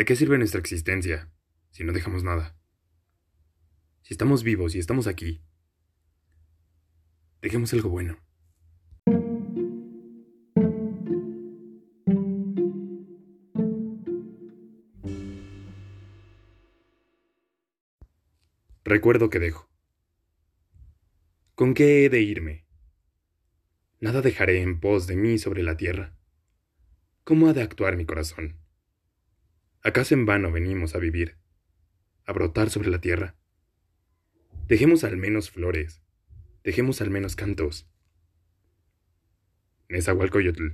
¿De qué sirve nuestra existencia si no dejamos nada? Si estamos vivos y estamos aquí, dejemos algo bueno. Recuerdo que dejo. ¿Con qué he de irme? Nada dejaré en pos de mí sobre la tierra. ¿Cómo ha de actuar mi corazón? ¿Acaso en vano venimos a vivir, a brotar sobre la tierra? Dejemos al menos flores, dejemos al menos cantos. Nezahualcóyotl.